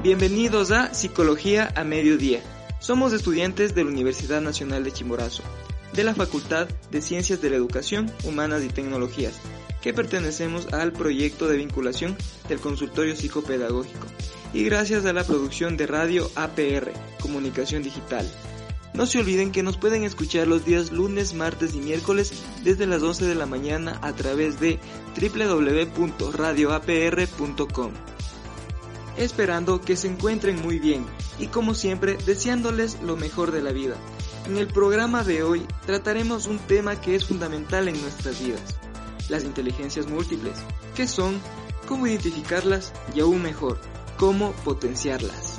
Bienvenidos a Psicología a Mediodía. Somos estudiantes de la Universidad Nacional de Chimborazo, de la Facultad de Ciencias de la Educación, Humanas y Tecnologías, que pertenecemos al proyecto de vinculación del consultorio psicopedagógico y gracias a la producción de radio APR, Comunicación Digital. No se olviden que nos pueden escuchar los días lunes, martes y miércoles desde las 11 de la mañana a través de www.radioapr.com. Esperando que se encuentren muy bien y como siempre deseándoles lo mejor de la vida. En el programa de hoy trataremos un tema que es fundamental en nuestras vidas, las inteligencias múltiples. ¿Qué son? ¿Cómo identificarlas? Y aún mejor, ¿cómo potenciarlas?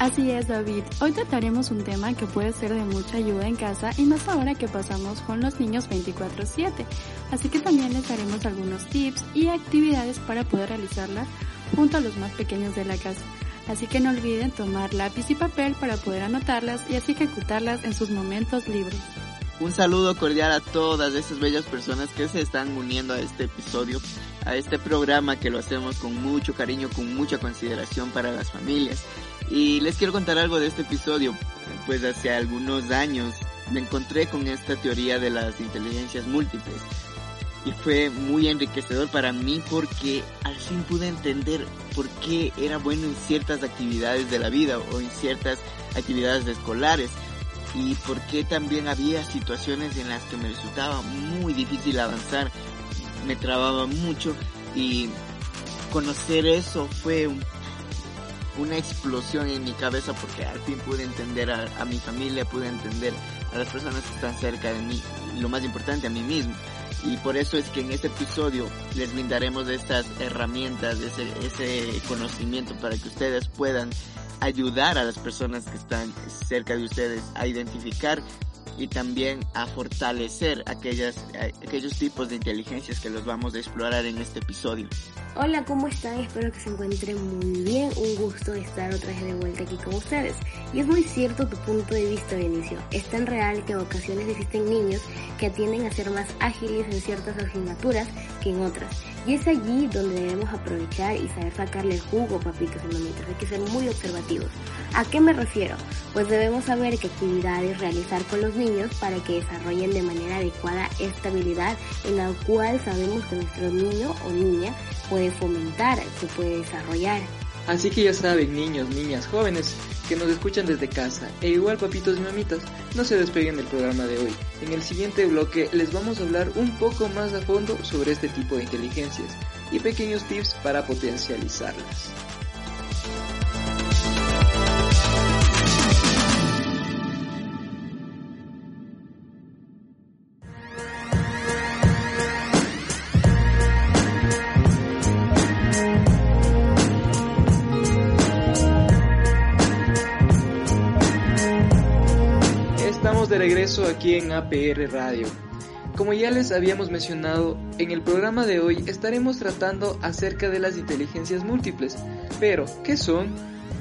Así es, David. Hoy trataremos un tema que puede ser de mucha ayuda en casa y más ahora que pasamos con los niños 24/7. Así que también les daremos algunos tips y actividades para poder realizarla junto a los más pequeños de la casa. Así que no olviden tomar lápiz y papel para poder anotarlas y así ejecutarlas en sus momentos libres. Un saludo cordial a todas esas bellas personas que se están uniendo a este episodio, a este programa que lo hacemos con mucho cariño, con mucha consideración para las familias. Y les quiero contar algo de este episodio, pues hace algunos años me encontré con esta teoría de las inteligencias múltiples y fue muy enriquecedor para mí porque al fin pude entender por qué era bueno en ciertas actividades de la vida o en ciertas actividades escolares y por qué también había situaciones en las que me resultaba muy difícil avanzar, me trababa mucho y conocer eso fue una explosión en mi cabeza porque al fin pude entender a, a mi familia, pude entender a las personas que están cerca de mí, lo más importante a mí mismo y por eso es que en este episodio les brindaremos estas herramientas, ese, ese conocimiento para que ustedes puedan ayudar a las personas que están cerca de ustedes a identificar y también a fortalecer aquellas, aquellos tipos de inteligencias que los vamos a explorar en este episodio. Hola, ¿cómo están? Espero que se encuentren muy bien. Un gusto estar otra vez de vuelta aquí con ustedes. Y es muy cierto tu punto de vista, inicio. Es tan real que en ocasiones existen niños que tienden a ser más ágiles en ciertas asignaturas que en otras. Y es allí donde debemos aprovechar y saber sacarle el jugo, papitos y mamitas. Hay que ser muy observativos. ¿A qué me refiero? Pues debemos saber qué actividades realizar con los niños para que desarrollen de manera adecuada esta habilidad en la cual sabemos que nuestro niño o niña puede fomentar, se puede desarrollar. Así que ya saben, niños, niñas, jóvenes que nos escuchan desde casa, e igual papitos y mamitas, no se despeguen del programa de hoy. En el siguiente bloque les vamos a hablar un poco más a fondo sobre este tipo de inteligencias y pequeños tips para potencializarlas. Regreso aquí en APR Radio. Como ya les habíamos mencionado, en el programa de hoy estaremos tratando acerca de las inteligencias múltiples. Pero, ¿qué son?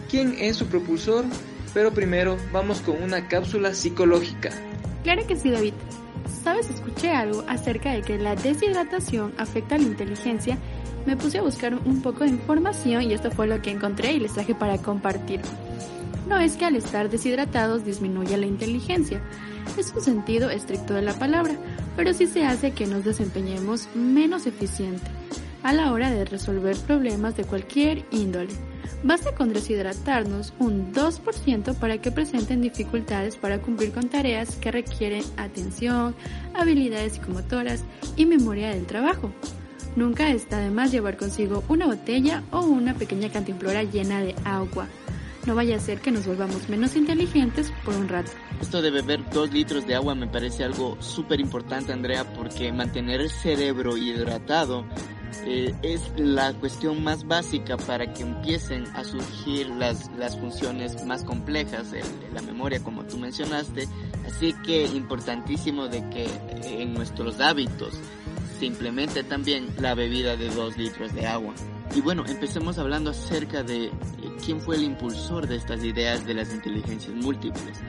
¿Quién es su propulsor? Pero primero vamos con una cápsula psicológica. Claro que sí, David. ¿Sabes? Escuché algo acerca de que la deshidratación afecta a la inteligencia. Me puse a buscar un poco de información y esto fue lo que encontré y les traje para compartir no es que al estar deshidratados disminuya la inteligencia, es un sentido estricto de la palabra, pero sí se hace que nos desempeñemos menos eficiente a la hora de resolver problemas de cualquier índole. Basta con deshidratarnos un 2% para que presenten dificultades para cumplir con tareas que requieren atención, habilidades psicomotoras y memoria del trabajo. Nunca está de más llevar consigo una botella o una pequeña cantimplora llena de agua no vaya a ser que nos volvamos menos inteligentes por un rato. Esto de beber dos litros de agua me parece algo súper importante, Andrea, porque mantener el cerebro hidratado eh, es la cuestión más básica para que empiecen a surgir las, las funciones más complejas la memoria, como tú mencionaste. Así que importantísimo de que en nuestros hábitos se implemente también la bebida de dos litros de agua. Y bueno, empecemos hablando acerca de eh, quién fue el impulsor de estas ideas de las inteligencias múltiples.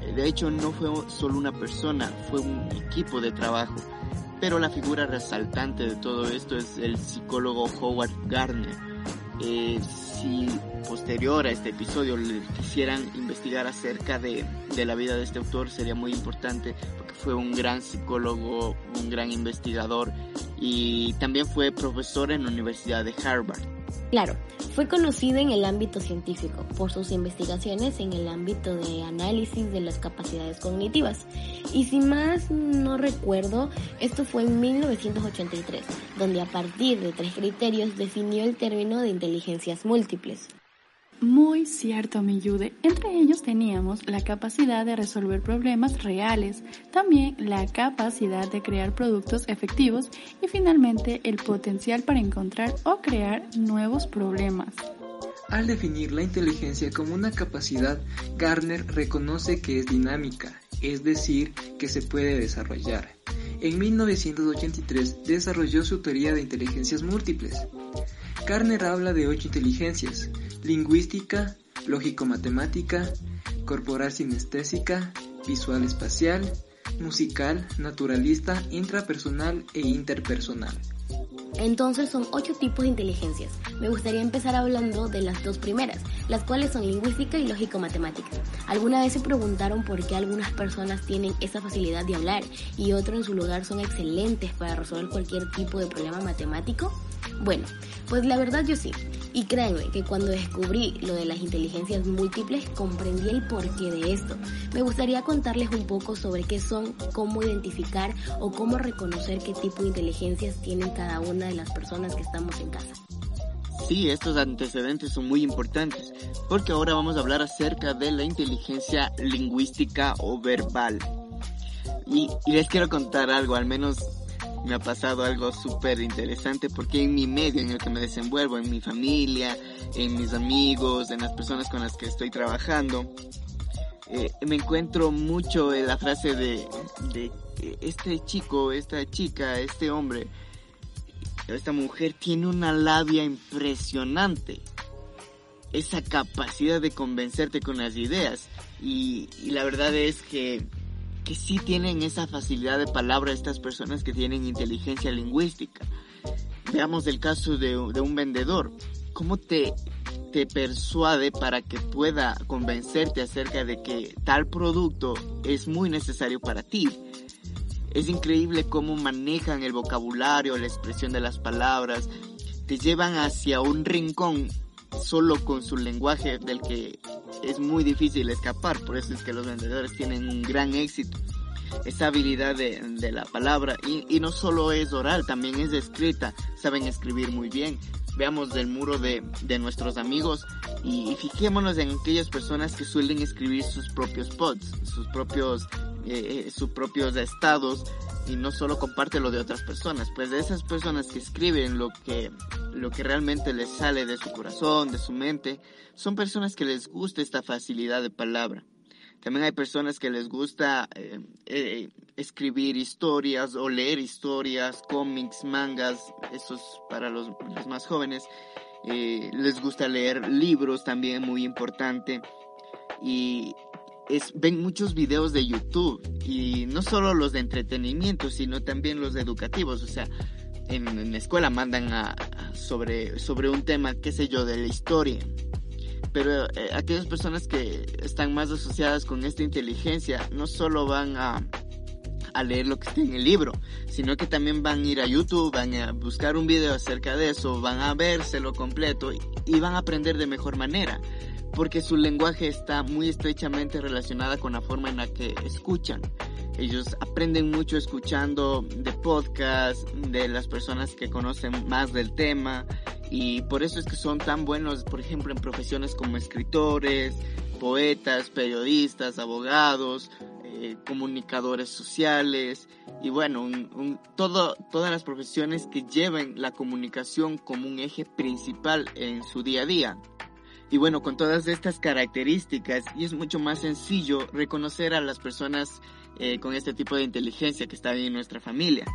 Eh, de hecho, no fue solo una persona, fue un equipo de trabajo. Pero la figura resaltante de todo esto es el psicólogo Howard Gardner. eh, si posterior a este episodio le quisieran investigar acerca de, de la vida de este autor sería muy importante porque fue un gran psicólogo, un gran investigador y también fue profesor en la Universidad de Harvard. Claro, fue conocido en el ámbito científico por sus investigaciones en el ámbito de análisis de las capacidades cognitivas. Y si más no recuerdo, esto fue en 1983, donde a partir de tres criterios definió el término de inteligencias múltiples. Muy cierto, mi Yude. Entre ellos teníamos la capacidad de resolver problemas reales, también la capacidad de crear productos efectivos y finalmente el potencial para encontrar o crear nuevos problemas. Al definir la inteligencia como una capacidad, Garner reconoce que es dinámica, es decir, que se puede desarrollar. En 1983 desarrolló su teoría de inteligencias múltiples. Garner habla de ocho inteligencias, lingüística, lógico-matemática, corporal sinestésica, visual espacial, musical, naturalista, intrapersonal e interpersonal. Entonces son ocho tipos de inteligencias. Me gustaría empezar hablando de las dos primeras, las cuales son lingüística y lógico-matemática. ¿Alguna vez se preguntaron por qué algunas personas tienen esa facilidad de hablar y otros en su lugar son excelentes para resolver cualquier tipo de problema matemático? Bueno, pues la verdad yo sí. Y créanme que cuando descubrí lo de las inteligencias múltiples comprendí el porqué de esto. Me gustaría contarles un poco sobre qué son, cómo identificar o cómo reconocer qué tipo de inteligencias tienen cada una de las personas que estamos en casa. Sí, estos antecedentes son muy importantes, porque ahora vamos a hablar acerca de la inteligencia lingüística o verbal. Y, y les quiero contar algo, al menos me ha pasado algo súper interesante porque en mi medio en el que me desenvuelvo, en mi familia, en mis amigos, en las personas con las que estoy trabajando, eh, me encuentro mucho en la frase de, este chico, esta chica, este hombre, esta mujer tiene una labia impresionante. Esa capacidad de convencerte con las ideas. Y la verdad es que que sí tienen esa facilidad de palabra estas personas que tienen inteligencia lingüística. Veamos el caso de, un vendedor. ¿Cómo te, te persuade para que pueda convencerte acerca de que tal producto es muy necesario para ti? Es increíble cómo manejan el vocabulario, la expresión de las palabras, te llevan hacia un rincón solo con su lenguaje del que es muy difícil escapar, por eso es que los vendedores tienen un gran éxito. Esa habilidad de, la palabra y, no solo es oral, también es escrita, saben escribir muy bien. Veamos del muro de, nuestros amigos y, fijémonos en aquellas personas que suelen escribir sus propios pods, sus propios, eh, eh, sus propios estados y no solo comparte lo de otras personas, pues de esas personas que escriben lo que, lo que realmente les sale de su corazón, de su mente, son personas que les gusta esta facilidad de palabra. También hay personas que les gusta eh, eh, escribir historias o leer historias, cómics, mangas, eso es para los, más jóvenes. Eh, les gusta leer libros también, muy importante. Y ven muchos videos de YouTube y no solo los de entretenimiento, sino también los educativos. O sea, en, la escuela mandan a, sobre, sobre un tema, qué sé yo, de la historia. Pero eh, aquellas personas que están más asociadas con esta inteligencia no solo van a, a leer lo que está en el libro, sino que también van a ir a YouTube, van a buscar un video acerca de eso, van a vérselo completo y van a aprender de mejor manera porque su lenguaje está muy estrechamente relacionada con la forma en la que escuchan. Ellos aprenden mucho escuchando de podcasts, de las personas que conocen más del tema y por eso es que son tan buenos, por ejemplo, en profesiones como escritores, poetas, periodistas, abogados, eh, comunicadores sociales y bueno, todo, todas las profesiones que lleven la comunicación como un eje principal en su día a día. Y bueno, con todas estas características, y es mucho más sencillo reconocer a las personas eh, con este tipo de inteligencia que están en nuestra familia.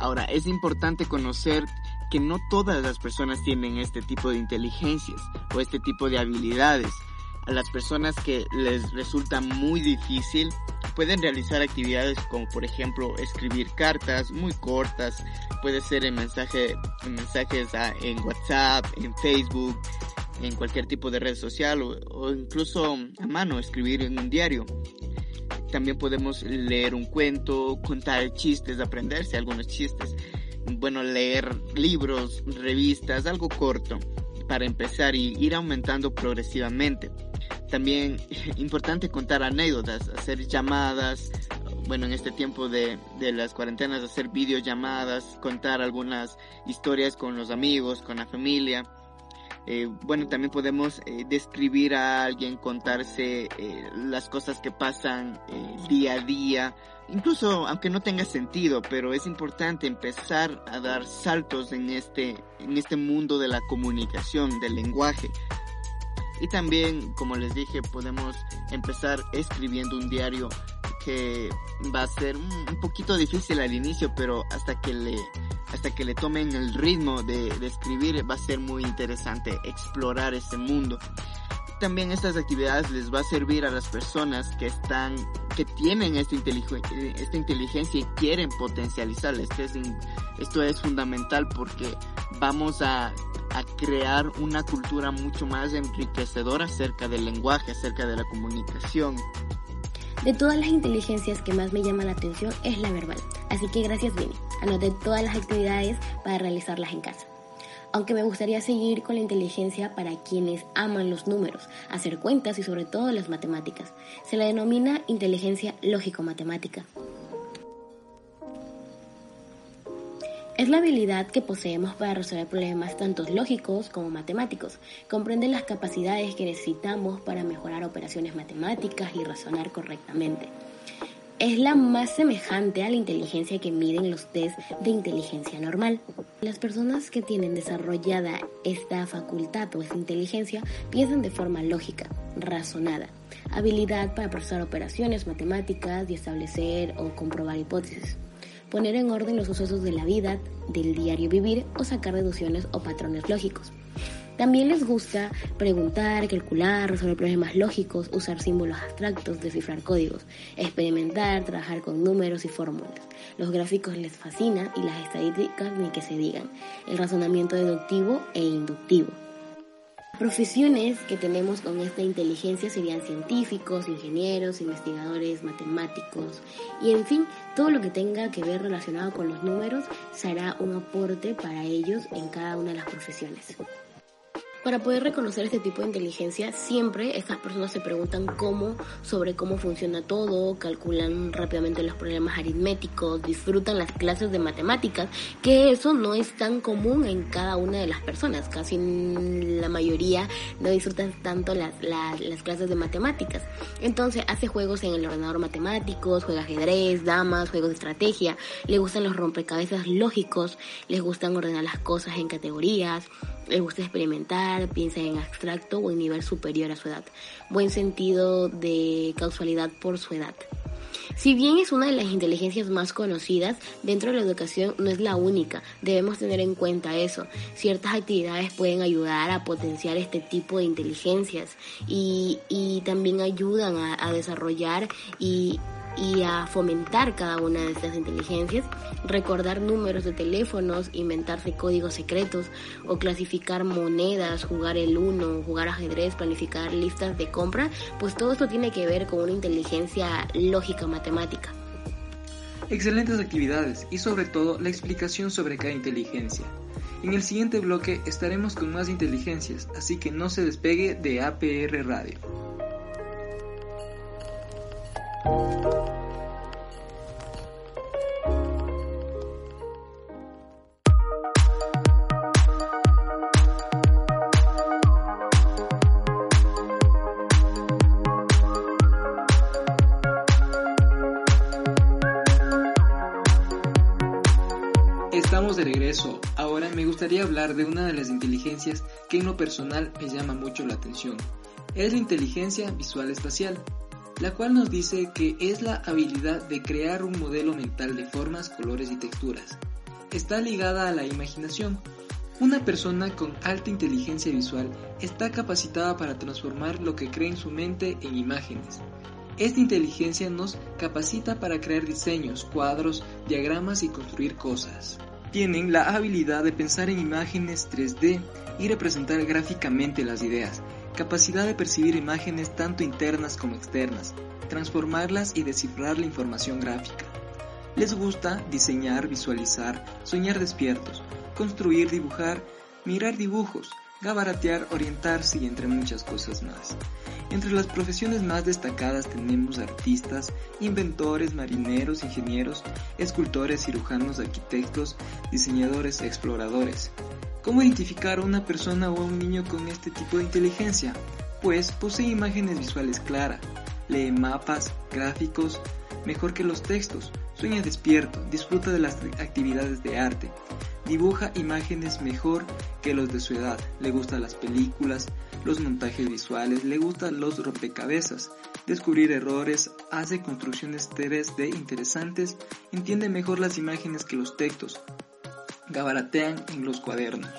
Ahora, es importante conocer que no todas las personas tienen este tipo de inteligencias o este tipo de habilidades. a las personas que les resulta muy difícil pueden realizar actividades como por ejemplo escribir cartas muy cortas, puede ser en mensaje, en mensajes en WhatsApp, en Facebook, en cualquier tipo de red social o, incluso a mano escribir en un diario. También podemos leer un cuento, contar chistes, aprenderse algunos chistes. Bueno, leer libros, revistas, algo corto para empezar y ir aumentando progresivamente. También importante contar anécdotas, hacer llamadas, bueno, en este tiempo de, de las cuarentenas, hacer videollamadas, contar algunas historias con los amigos, con la familia. Eh, bueno, también podemos eh, describir a alguien, contarse eh, las cosas que pasan día a día, incluso aunque no tenga sentido, pero es importante empezar a dar saltos en este, en este mundo de la comunicación, del lenguaje. Y también, como les dije, podemos empezar escribiendo un diario que va a ser un poquito difícil al inicio, pero hasta que le hasta que le tomen el ritmo de, escribir va a ser muy interesante explorar ese mundo. También estas actividades les va a servir a las personas que están, que tienen esta, esta inteligencia y quieren potencializarla. Esto es, esto es fundamental porque vamos a, a crear una cultura mucho más enriquecedora acerca del lenguaje, acerca de la comunicación. De todas las inteligencias que más me llama la atención es la verbal. Así que gracias Vini. Anoté todas las actividades para realizarlas en casa. Aunque me gustaría seguir con la inteligencia para quienes aman los números, hacer cuentas y sobre todo las matemáticas. Se la denomina inteligencia lógico-matemática. Es la habilidad que poseemos para resolver problemas tanto lógicos como matemáticos. Comprende las capacidades que necesitamos para mejorar operaciones matemáticas y razonar correctamente. Es la más semejante a la inteligencia que miden los test de inteligencia normal. Las personas que tienen desarrollada esta facultad o esta inteligencia piensan de forma lógica, razonada, habilidad para procesar operaciones matemáticas y establecer o comprobar hipótesis poner en orden los sucesos de la vida, del diario vivir o sacar deducciones o patrones lógicos. También les gusta preguntar, calcular, resolver problemas lógicos, usar símbolos abstractos, descifrar códigos, experimentar, trabajar con números y fórmulas. Los gráficos les fascinan y las estadísticas ni que se digan. El razonamiento deductivo e inductivo. Profesiones que tenemos con esta inteligencia serían científicos, ingenieros, investigadores, matemáticos y en fin, todo lo que tenga que ver relacionado con los números será un aporte para ellos en cada una de las profesiones. Para poder reconocer este tipo de inteligencia, siempre estas personas se preguntan cómo, sobre cómo funciona todo, calculan rápidamente los problemas aritméticos, disfrutan las clases de matemáticas, que eso no es tan común en cada una de las personas. Casi la mayoría no disfrutan tanto las, las clases de matemáticas. Entonces hace juegos en el ordenador matemáticos, juega ajedrez, damas, juegos de estrategia, le gustan los rompecabezas lógicos, les gustan ordenar las cosas en categorías, les gusta experimentar, piensa en abstracto o en nivel superior a su edad. Buen sentido de causalidad por su edad. Si bien es una de las inteligencias más conocidas, dentro de la educación no es la única. Debemos tener en cuenta eso. Ciertas actividades pueden ayudar a potenciar este tipo de inteligencias y, también ayudan a, a desarrollar y y a fomentar cada una de estas inteligencias, recordar números de teléfonos, inventarse códigos secretos o clasificar monedas, jugar el uno, jugar ajedrez, planificar listas de compra, pues todo esto tiene que ver con una inteligencia lógica matemática. Excelentes actividades y sobre todo la explicación sobre cada inteligencia. En el siguiente bloque estaremos con más inteligencias, así que no se despegue de APR Radio. Estamos de regreso. Ahora me gustaría hablar de una de las inteligencias que en lo personal me llama mucho la atención. Es la inteligencia visual espacial la cual nos dice que es la habilidad de crear un modelo mental de formas, colores y texturas. Está ligada a la imaginación, Una persona con alta inteligencia visual está capacitada para transformar lo que cree en su mente en imágenes. Esta inteligencia nos capacita para crear diseños, cuadros, diagramas y construir cosas. Tienen la habilidad de pensar en imágenes 3D y representar gráficamente las ideas, capacidad de percibir imágenes tanto internas como externas, transformarlas y descifrar la información gráfica. Les gusta diseñar, visualizar, soñar despiertos, construir, dibujar, mirar dibujos, gabaratear, orientarse y entre muchas cosas más. Entre las profesiones más destacadas tenemos artistas, inventores, marineros, ingenieros, escultores, cirujanos, arquitectos, diseñadores, exploradores. ¿Cómo identificar a una persona o a un niño con este tipo de inteligencia? Pues posee imágenes visuales claras, lee mapas, gráficos, mejor que los textos, sueña despierto, disfruta de las actividades de arte, dibuja imágenes mejor que los de su edad, le gustan las películas, los montajes visuales, le gustan los rompecabezas, descubrir errores, hace construcciones 3D interesantes, entiende mejor las imágenes que los textos, gabaratean en los cuadernos.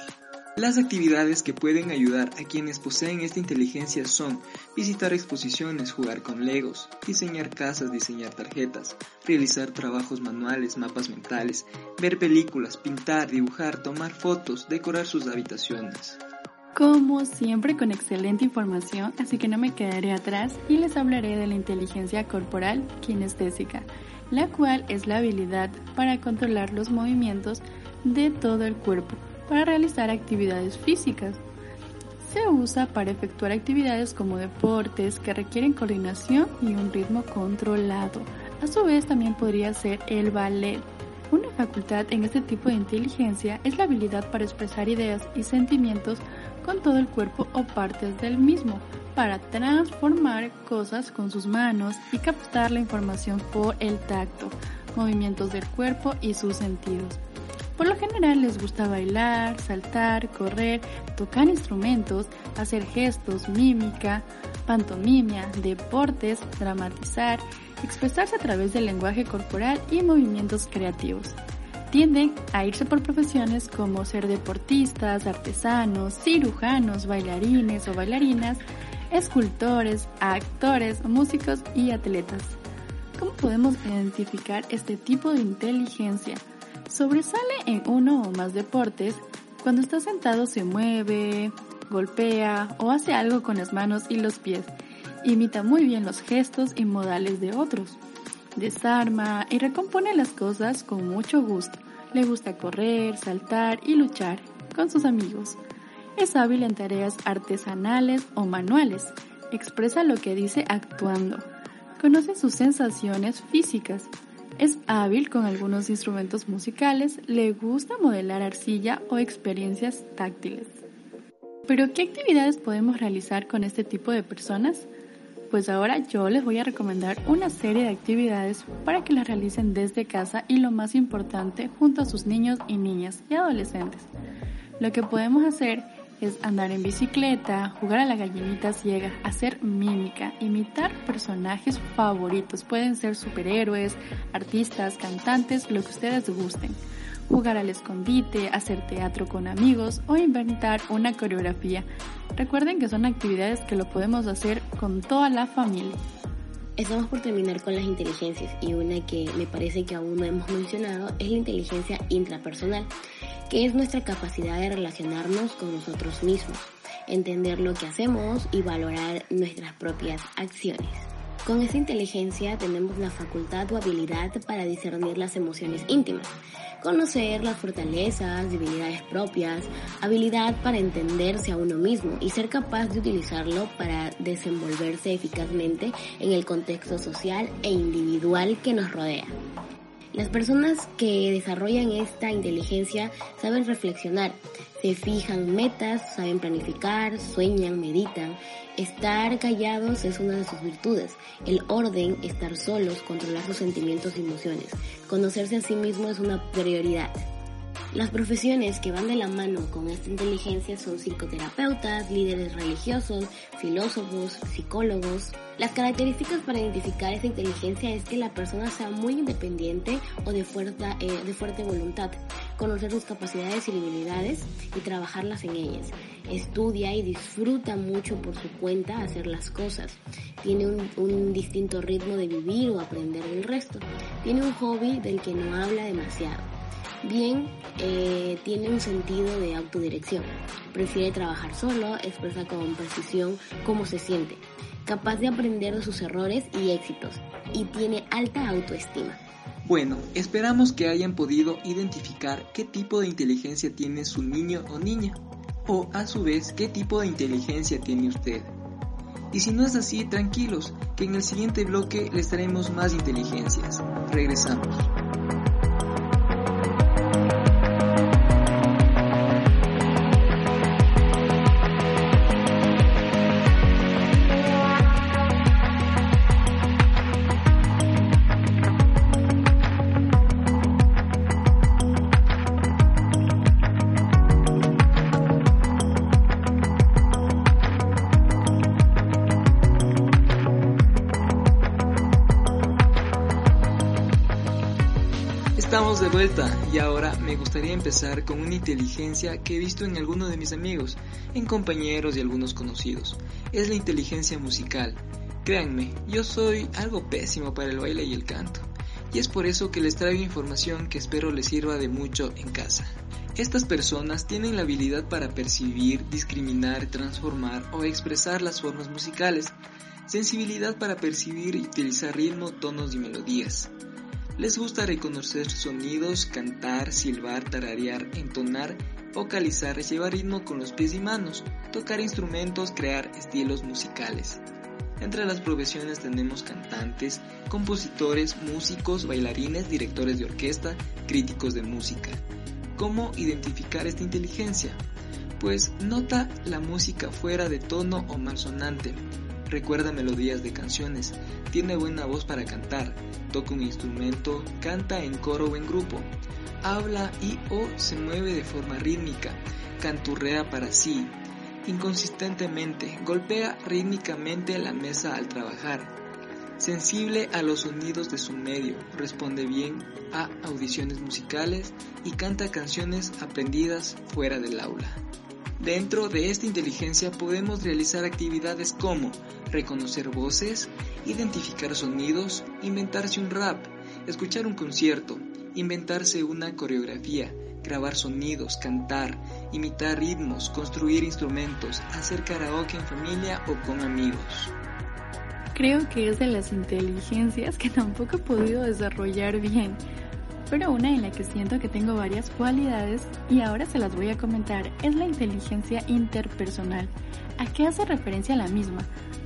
Las actividades que pueden ayudar a quienes poseen esta inteligencia son visitar exposiciones, jugar con legos, diseñar casas, diseñar tarjetas, realizar trabajos manuales, mapas mentales, ver películas, pintar, dibujar, tomar fotos, decorar sus habitaciones. Como siempre con excelente información, así que no me quedaré atrás y les hablaré de la inteligencia corporal kinestésica, la cual es la habilidad para controlar los movimientos de todo el cuerpo para realizar actividades físicas. Se usa para efectuar actividades como deportes que requieren coordinación y un ritmo controlado. A su vez también podría ser el ballet. Una facultad en este tipo de inteligencia es la habilidad para expresar ideas y sentimientos con todo el cuerpo o partes del mismo, para transformar cosas con sus manos y captar la información por el tacto, movimientos del cuerpo y sus sentidos. Por lo general les gusta bailar, saltar, correr, tocar instrumentos, hacer gestos, mímica, pantomimia, deportes, dramatizar, expresarse a través del lenguaje corporal y movimientos creativos. Tienden a irse por profesiones como ser deportistas, artesanos, cirujanos, bailarines o bailarinas, escultores, actores, músicos y atletas. ¿Cómo podemos identificar este tipo de inteligencia? Sobresale en uno o más deportes. Cuando está sentado se mueve, golpea o hace algo con las manos y los pies. Imita muy bien los gestos y modales de otros. Desarma y recompone las cosas con mucho gusto. Le gusta correr, saltar y luchar con sus amigos. Es hábil en tareas artesanales o manuales. Expresa lo que dice actuando. Conoce sus sensaciones físicas. Es hábil con algunos instrumentos musicales, le gusta modelar arcilla o experiencias táctiles. Pero ¿qué actividades podemos realizar con este tipo de personas? Pues ahora yo les voy a recomendar una serie de actividades para que las realicen desde casa y lo más importante junto a sus niños y niñas y adolescentes. Lo que podemos hacer es andar en bicicleta, jugar a la gallinita ciega, hacer mímica, imitar personajes favoritos. Pueden ser superhéroes, artistas, cantantes, lo que ustedes gusten. Jugar al escondite, hacer teatro con amigos o inventar una coreografía. Recuerden que son actividades que lo podemos hacer con toda la familia. Estamos por terminar con las inteligencias y una que me parece que aún no hemos mencionado es la inteligencia intrapersonal que es nuestra capacidad de relacionarnos con nosotros mismos, entender lo que hacemos y valorar nuestras propias acciones. Con esta inteligencia tenemos la facultad o habilidad para discernir las emociones íntimas, conocer las fortalezas, debilidades propias, habilidad para entenderse a uno mismo y ser capaz de utilizarlo para desenvolverse eficazmente en el contexto social e individual que nos rodea. Las personas que desarrollan esta inteligencia saben reflexionar, se fijan metas, saben planificar, sueñan, meditan. Estar callados es una de sus virtudes. El orden, estar solos, controlar sus sentimientos y emociones. Conocerse a sí mismo es una prioridad. Las profesiones que van de la mano con esta inteligencia son psicoterapeutas, líderes religiosos, filósofos, psicólogos. Las características para identificar esta inteligencia es que la persona sea muy independiente o de eh, fuerte voluntad, conocer sus capacidades y habilidades y trabajarlas en ellas. Estudia y disfruta mucho por su cuenta hacer las cosas. Tiene un distinto ritmo de vivir o aprender del resto. Tiene un hobby del que no habla demasiado. Bien, eh, tiene un sentido de autodirección. Prefiere trabajar solo, expresa con precisión cómo se siente. Capaz de aprender de sus errores y éxitos. Y tiene alta autoestima. Bueno, esperamos que hayan podido identificar qué tipo de inteligencia tiene su niño o niña, o a su vez qué tipo de inteligencia tiene usted. Y si no es así, tranquilos, que en el siguiente bloque les traemos más inteligencias. Regresamos. Y ahora me gustaría empezar con una inteligencia que he visto en algunos de mis amigos, en compañeros y algunos conocidos. Es la inteligencia musical. Créanme, yo soy algo pésimo para el baile y el canto. Y es por eso que les traigo información que espero les sirva de mucho en casa. Estas personas tienen la habilidad para percibir, discriminar, transformar o expresar las formas musicales, sensibilidad para percibir y utilizar ritmo, tonos y melodías, les gusta reconocer sonidos, cantar, silbar, tararear, entonar, vocalizar, llevar ritmo con los pies y manos, tocar instrumentos, crear estilos musicales. Entre las profesiones tenemos cantantes, compositores, músicos, bailarines, directores de orquesta, críticos de música. ¿Cómo identificar esta inteligencia? Pues nota la música fuera de tono o malsonante, recuerda melodías de canciones, tiene buena voz para cantar, toca un instrumento, canta en coro o en grupo, habla y o se mueve de forma rítmica, canturrea para sí, inconsistentemente, golpea rítmicamente la mesa al trabajar, sensible a los sonidos de su medio, responde bien a audiciones musicales y canta canciones aprendidas fuera del aula. Dentro de esta inteligencia podemos realizar actividades como reconocer voces, identificar sonidos, inventarse un rap, escuchar un concierto, inventarse una coreografía, grabar sonidos, cantar, imitar ritmos, construir instrumentos, hacer karaoke en familia o con amigos. Creo que es de las inteligencias que tampoco he podido desarrollar bien pero una en la que siento que tengo varias cualidades y ahora se las voy a comentar es la inteligencia interpersonal. ¿A qué hace referencia la misma?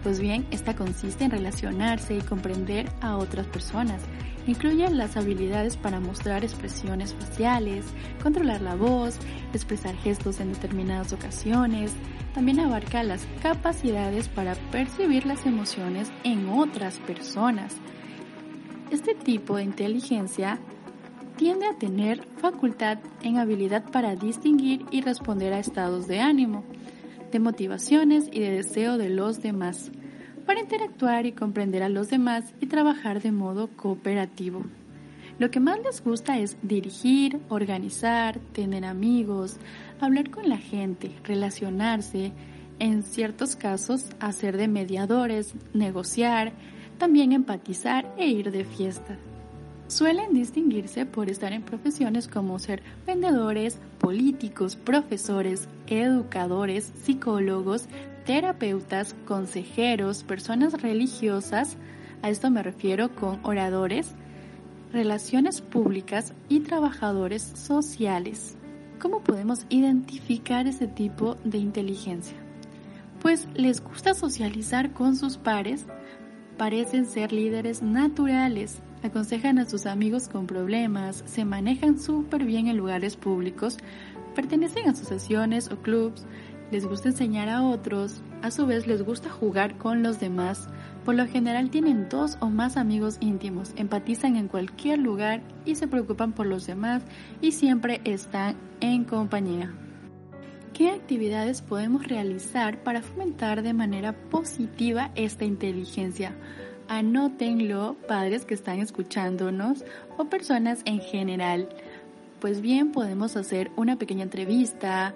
Pues bien, esta consiste en relacionarse y comprender a otras personas. Incluye las habilidades para mostrar expresiones faciales, controlar la voz, expresar gestos en determinadas ocasiones. También abarca las capacidades para percibir las emociones en otras personas. Este tipo de inteligencia tiende a tener facultad en habilidad para distinguir y responder a estados de ánimo, de motivaciones y de deseo de los demás, para interactuar y comprender a los demás y trabajar de modo cooperativo. Lo que más les gusta es dirigir, organizar, tener amigos, hablar con la gente, relacionarse, en ciertos casos hacer de mediadores, negociar, también empatizar e ir de fiesta suelen distinguirse por estar en profesiones como ser vendedores, políticos, profesores, educadores, psicólogos, terapeutas, consejeros, personas religiosas, a esto me refiero con oradores, relaciones públicas y trabajadores sociales. ¿Cómo podemos identificar ese tipo de inteligencia? Pues les gusta socializar con sus pares, parecen ser líderes naturales, aconsejan a sus amigos con problemas, se manejan súper bien en lugares públicos, pertenecen a asociaciones o clubs, les gusta enseñar a otros, a su vez les gusta jugar con los demás, por lo general tienen dos o más amigos íntimos, empatizan en cualquier lugar y se preocupan por los demás y siempre están en compañía. ¿Qué actividades podemos realizar para fomentar de manera positiva esta inteligencia? Anótenlo, padres que están escuchándonos o personas en general. Pues bien, podemos hacer una pequeña entrevista,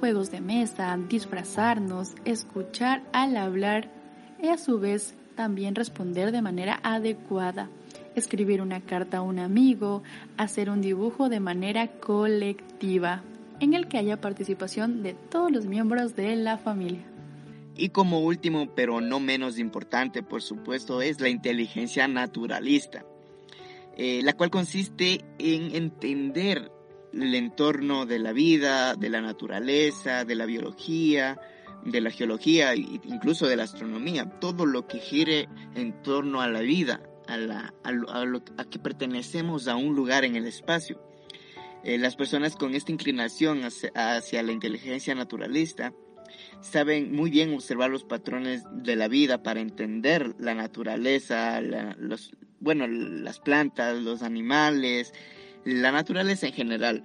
juegos de mesa, disfrazarnos, escuchar al hablar y a su vez también responder de manera adecuada, escribir una carta a un amigo, hacer un dibujo de manera colectiva, en el que haya participación de todos los miembros de la familia. Y como último, pero no menos importante, por supuesto, es la inteligencia naturalista, eh, la cual consiste en entender el entorno de la vida, de la naturaleza, de la biología, de la geología e incluso de la astronomía, todo lo que gire en torno a la vida, a, la, a, que pertenecemos a un lugar en el espacio. Eh, las personas con esta inclinación hacia, la inteligencia naturalista saben muy bien observar los patrones de la vida para entender la naturaleza, los, bueno, las plantas, los animales, la naturaleza en general.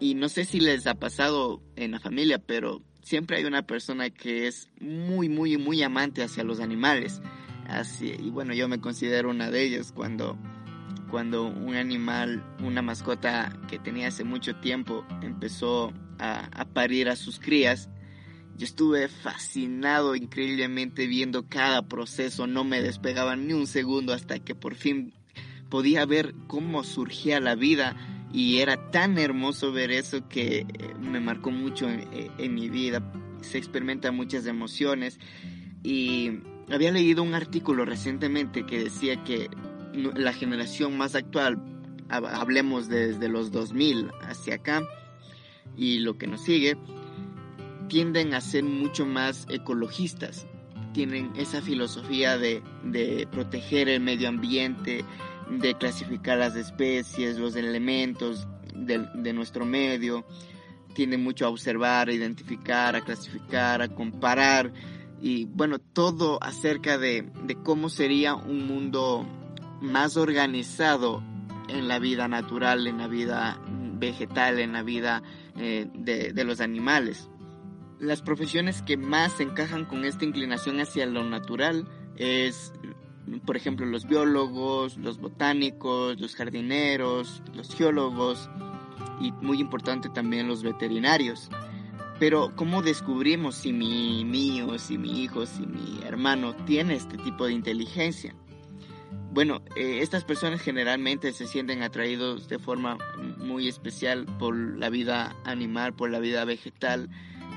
Y no sé si les ha pasado en la familia, pero siempre hay una persona que es muy, muy, muy amante hacia los animales. Así, y bueno, yo me considero una de ellas cuando, cuando un animal, una mascota que tenía hace mucho tiempo, empezó a, a parir a sus crías. Yo estuve fascinado increíblemente viendo cada proceso, no me despegaba ni un segundo hasta que por fin podía ver cómo surgía la vida y era tan hermoso ver eso que eh, me marcó mucho en, mi vida. Se experimentan muchas emociones y había leído un artículo recientemente que decía que la generación más actual, hablemos desde los 2000 hacia acá y lo que nos sigue, tienden a ser mucho más ecologistas. Tienen esa filosofía de, de proteger el medio ambiente, de clasificar las especies, los elementos de, nuestro medio. Tiene mucho a observar, a identificar, a clasificar, a comparar y bueno, todo acerca de, cómo sería un mundo más organizado en la vida natural, en la vida vegetal, en la vida eh, de, de, los animales. Las profesiones que más encajan con esta inclinación hacia lo natural es por ejemplo, los biólogos, los botánicos, los jardineros, los geólogos y muy importante también los veterinarios. Pero ¿cómo descubrimos si mi mío, si mi hijo, si mi hermano tiene este tipo de inteligencia? Bueno, eh, estas personas generalmente se sienten atraídos de forma muy especial por la vida animal, por la vida vegetal,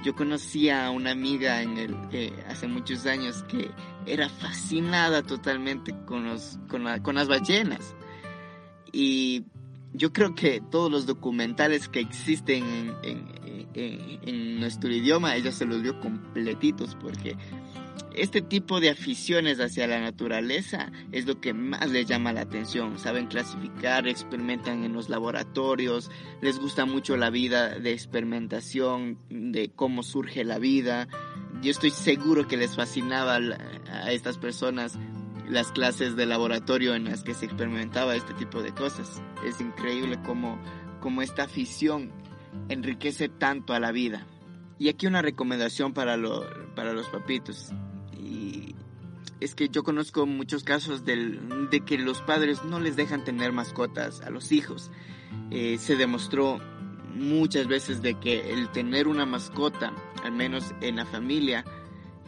yo conocí a una amiga en el, hace muchos años que era fascinada totalmente con, los, con, las ballenas. Y yo creo que todos los documentales que existen en, en nuestro idioma, ella se los dio completitos porque este tipo de aficiones hacia la naturaleza es lo que más les llama la atención. Saben clasificar, experimentan en los laboratorios, les gusta mucho la vida de experimentación, de cómo surge la vida. Yo estoy seguro que les fascinaba a estas personas las clases de laboratorio en las que se experimentaba este tipo de cosas. Es increíble cómo, cómo esta afición enriquece tanto a la vida. Y aquí una recomendación para, para los papitos es que yo conozco muchos casos de que los padres no les dejan tener mascotas a los hijos. Eh, se demostró muchas veces de que el tener una mascota, al menos en la familia,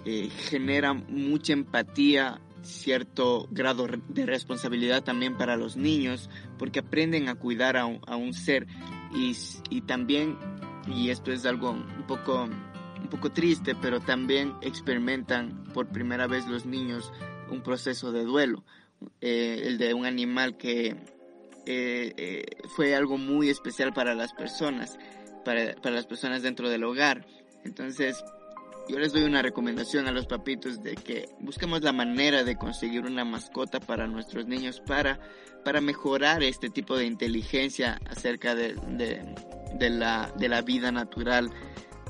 eh, genera mucha empatía, cierto grado de responsabilidad también para los niños, porque aprenden a cuidar a un, ser y, y también, y esto es algo un poco un poco triste, pero también experimentan por primera vez los niños un proceso de duelo, eh, el de un animal que eh, eh, fue algo muy especial para las personas, para, para las personas dentro del hogar. Entonces, yo les doy una recomendación a los papitos de que busquemos la manera de conseguir una mascota para nuestros niños para, para mejorar este tipo de inteligencia acerca de, de, la, de la vida natural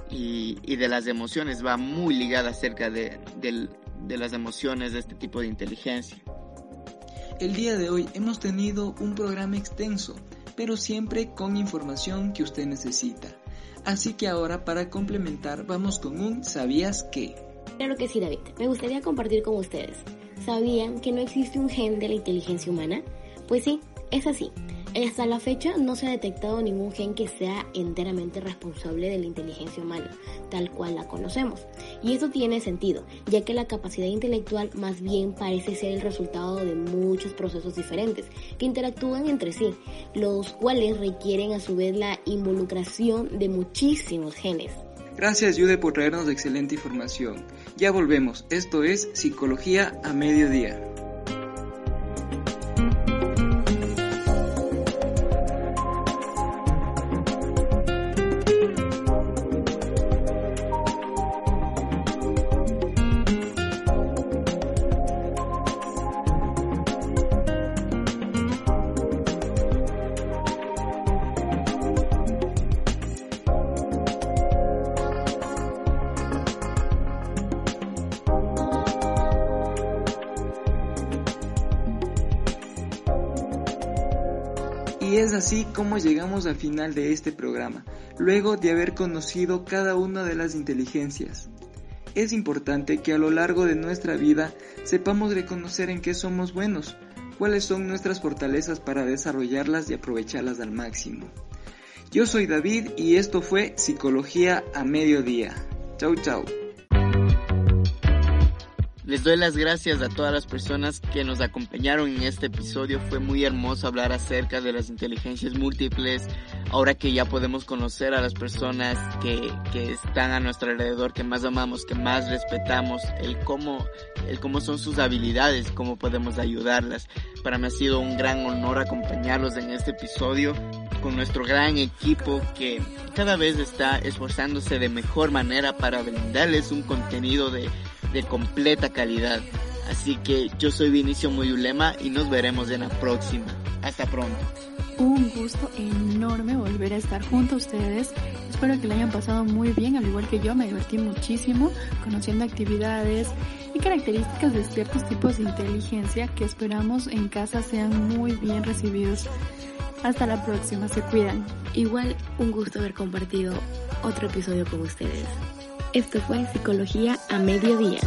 y, de las emociones, va muy ligada acerca de, de las emociones de este tipo de inteligencia. El día de hoy hemos tenido un programa extenso, pero siempre con información que usted necesita. Así que ahora para complementar vamos con un ¿sabías qué? Claro que sí, David. Me gustaría compartir con ustedes. ¿Sabían que no existe un gen de la inteligencia humana? Pues sí, es así. Hasta la fecha no se ha detectado ningún gen que sea enteramente responsable de la inteligencia humana, tal cual la conocemos. Y esto tiene sentido, ya que la capacidad intelectual más bien parece ser el resultado de muchos procesos diferentes que interactúan entre sí, los cuales requieren a su vez la involucración de muchísimos genes. Gracias Yude por traernos excelente información. Ya volvemos, esto es Psicología a Mediodía. Es así como llegamos al final de este programa, luego de haber conocido cada una de las inteligencias. Es importante que a lo largo de nuestra vida sepamos reconocer en qué somos buenos, cuáles son nuestras fortalezas para desarrollarlas y aprovecharlas al máximo. Yo soy David y esto fue Psicología a Mediodía. Chau chau. Les doy las gracias a todas las personas que nos acompañaron en este episodio. Fue muy hermoso hablar acerca de las inteligencias múltiples. Ahora que ya podemos conocer a las personas que, que están a nuestro alrededor, que más amamos, que más respetamos, el cómo, el cómo son sus habilidades, cómo podemos ayudarlas. Para mí ha sido un gran honor acompañarlos en este episodio con nuestro gran equipo que cada vez está esforzándose de mejor manera para brindarles un contenido de de completa calidad. Así que yo soy Vinicio Muyulema y nos veremos en la próxima. Hasta pronto. Un gusto enorme volver a estar junto a ustedes. Espero que lo hayan pasado muy bien, al igual que yo. Me divertí muchísimo conociendo actividades y características de ciertos tipos de inteligencia que esperamos en casa sean muy bien recibidos. Hasta la próxima, se cuidan. Igual un gusto haber compartido otro episodio con ustedes. Esto fue Psicología a Mediodía.